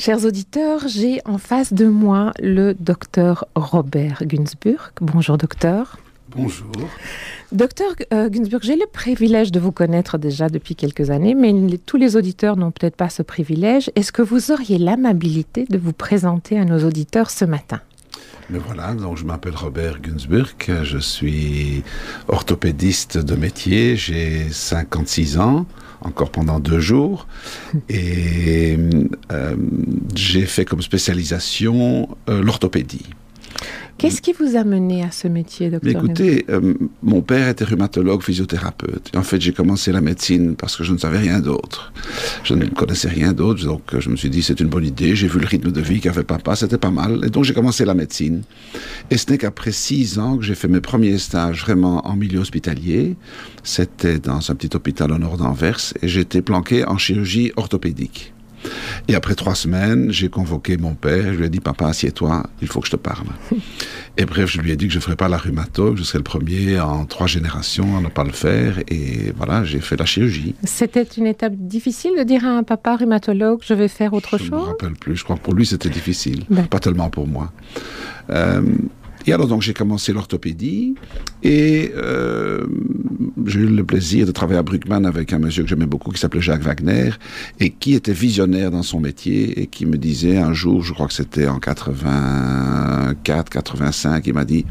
Chers auditeurs, j'ai en face de moi le docteur Robert Gunsburg. Bonjour docteur. Bonjour. Docteur euh, Gunsburg, j'ai le privilège de vous connaître déjà depuis quelques années, mais tous les auditeurs n'ont peut-être pas ce privilège. Est-ce que vous auriez l'amabilité de vous présenter à nos auditeurs ce matin? Mais voilà, donc je m'appelle Robert Gunsburg, je suis orthopédiste de métier, j'ai 56 ans, encore pendant deux jours. Et euh, j'ai fait comme spécialisation euh, l'orthopédie. Qu'est-ce qui vous a mené à ce métier, docteur Écoutez, euh, mon père était rhumatologue, physiothérapeute. en fait, j'ai commencé la médecine parce que je ne savais rien d'autre. Je ne connaissais rien d'autre, donc je me suis dit c'est une bonne idée. J'ai vu le rythme de vie qu'avait papa, c'était pas mal. Et donc j'ai commencé la médecine. Et ce n'est qu'après six ans que j'ai fait mes premiers stages vraiment en milieu hospitalier. C'était dans un petit hôpital au nord d'Anvers et j'étais planqué en chirurgie orthopédique. Et après trois semaines, j'ai convoqué mon père. Je lui ai dit, papa, assieds-toi, il faut que je te parle. et bref, je lui ai dit que je ne ferais pas la rhumato, je serais le premier en trois générations à ne pas le faire. Et voilà, j'ai fait la chirurgie. C'était une étape difficile de dire à un papa rhumatologue, je vais faire autre chose Je ne me rappelle plus. Je crois que pour lui, c'était difficile. Pas tellement pour moi. Euh, alors donc j'ai commencé l'orthopédie et euh, j'ai eu le plaisir de travailler à Bruckmann avec un monsieur que j'aimais beaucoup qui s'appelait Jacques Wagner et qui était visionnaire dans son métier et qui me disait un jour, je crois que c'était en 84, 85, il m'a dit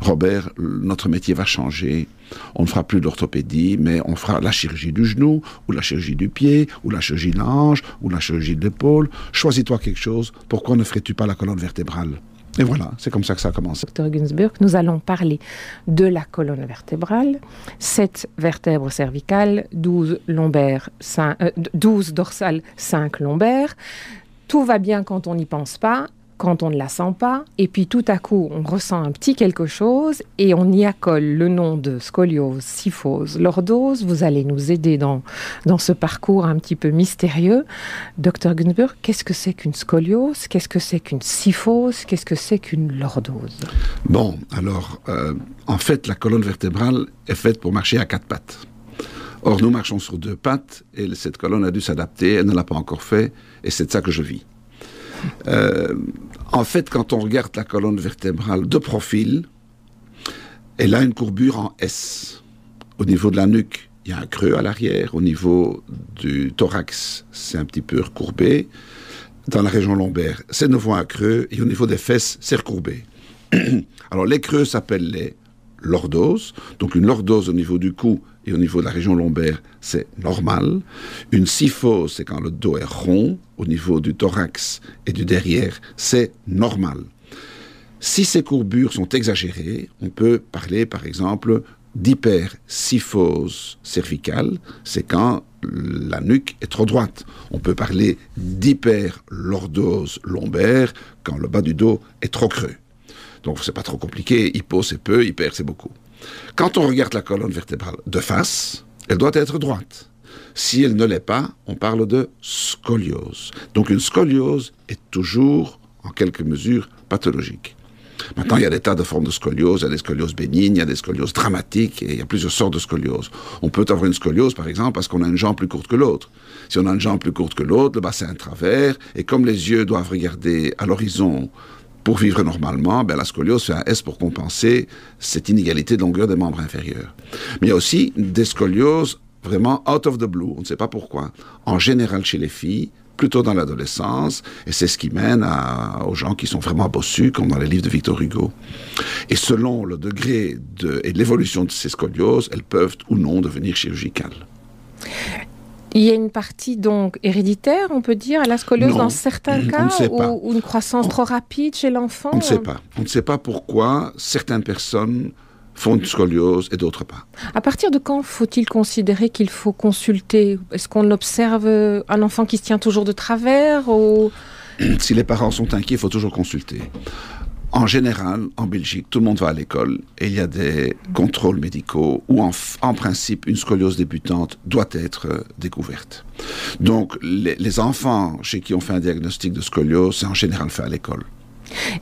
Robert, notre métier va changer. On ne fera plus d'orthopédie, mais on fera la chirurgie du genou, ou la chirurgie du pied, ou la chirurgie de l'ange, ou la chirurgie de l'épaule. Choisis-toi quelque chose. Pourquoi ne ferais-tu pas la colonne vertébrale? Et voilà, c'est comme ça que ça a commencé. Docteur Gunsburg, nous allons parler de la colonne vertébrale, 7 vertèbres cervicales, 12 lombaires, 12 euh, dorsales, 5 lombaires. Tout va bien quand on n'y pense pas quand on ne la sent pas, et puis tout à coup on ressent un petit quelque chose et on y accole le nom de scoliose, syphose, lordose. Vous allez nous aider dans, dans ce parcours un petit peu mystérieux. Docteur Gunsburg, qu'est-ce que c'est qu'une scoliose? Qu'est-ce que c'est qu'une syphose? Qu'est-ce que c'est qu'une lordose? Bon, alors, euh, en fait, la colonne vertébrale est faite pour marcher à quatre pattes. Or, nous marchons sur deux pattes et cette colonne a dû s'adapter, elle ne l'a pas encore fait, et c'est de ça que je vis. Euh, en fait, quand on regarde la colonne vertébrale de profil, elle a une courbure en S. Au niveau de la nuque, il y a un creux à l'arrière. Au niveau du thorax, c'est un petit peu recourbé. Dans la région lombaire, c'est nouveau un creux. Et au niveau des fesses, c'est recourbé. Alors, les creux s'appellent les lordose. Donc une lordose au niveau du cou et au niveau de la région lombaire, c'est normal. Une syphose, c'est quand le dos est rond. Au niveau du thorax et du derrière, c'est normal. Si ces courbures sont exagérées, on peut parler par exemple d'hypersyphose cervicale, c'est quand la nuque est trop droite. On peut parler d'hyperlordose lombaire quand le bas du dos est trop creux. Donc c'est pas trop compliqué. Hypo c'est peu, hyper c'est beaucoup. Quand on regarde la colonne vertébrale de face, elle doit être droite. Si elle ne l'est pas, on parle de scoliose. Donc une scoliose est toujours, en quelque mesure, pathologique. Maintenant, il y a des tas de formes de scoliose. Il y a des scolioses bénignes, il y a des scolioses dramatiques, et il y a plusieurs sortes de scoliose. On peut avoir une scoliose, par exemple, parce qu'on a une jambe plus courte que l'autre. Si on a une jambe plus courte que l'autre, le bassin à travers, et comme les yeux doivent regarder à l'horizon pour vivre normalement, ben, la scoliose fait un S pour compenser cette inégalité de longueur des membres inférieurs. Mais il y a aussi des scolioses vraiment out of the blue, on ne sait pas pourquoi. En général chez les filles, plutôt dans l'adolescence, et c'est ce qui mène aux gens qui sont vraiment bossus, comme dans les livres de Victor Hugo. Et selon le degré de, et l'évolution de ces scolioses, elles peuvent ou non devenir chirurgicales. Il y a une partie donc héréditaire, on peut dire, à la scoliose dans certains cas, ou, une croissance trop rapide chez l'enfant On ne sait pas. On ne sait pas pourquoi certaines personnes font une scoliose et d'autres pas. À partir de quand faut-il considérer qu'il faut consulter? Est-ce qu'on observe un enfant qui se tient toujours de travers ou... Si les parents sont inquiets, il faut toujours consulter. En général, en Belgique, tout le monde va à l'école et il y a des contrôles médicaux où, en, principe, une scoliose débutante doit être euh, découverte. Donc, les, enfants chez qui on fait un diagnostic de scoliose, c'est en général fait à l'école.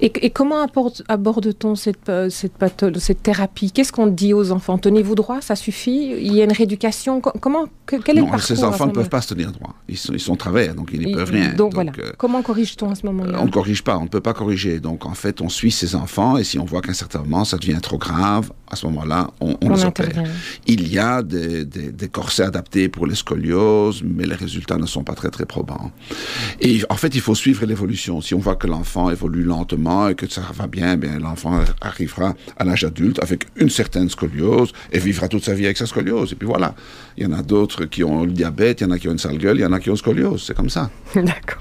Et, comment aborde-t-on cette, euh, cette, cette thérapie? Qu'est-ce qu'on dit aux enfants? Tenez-vous droit, ça suffit? Il y a une rééducation? Comment quel est non, le parcours Ces enfants ne peuvent pas se tenir droit. Ils sont, ils sont travers, donc ils ne peuvent rien. Donc, voilà. Euh, comment corrige-t-on à ce moment-là? On ne corrige pas, on ne peut pas corriger. Donc en fait, on suit ces enfants et si on voit qu'à un certain moment ça devient trop grave, à ce moment-là, on, on, les opère. Il y a des, des, des, corsets adaptés pour les scolioses, mais les résultats ne sont pas très très probants. Et en fait, il faut suivre l'évolution. Si on voit que l'enfant évolue lentement et que ça va bien, bien l'enfant arrivera à l'âge adulte avec une certaine scoliose et vivra toute sa vie avec sa scoliose. Et puis voilà. Il y en a d'autres qui ont le diabète, il y en a qui ont une sale gueule, il y en a qui ont scoliose. C'est comme ça. D'accord.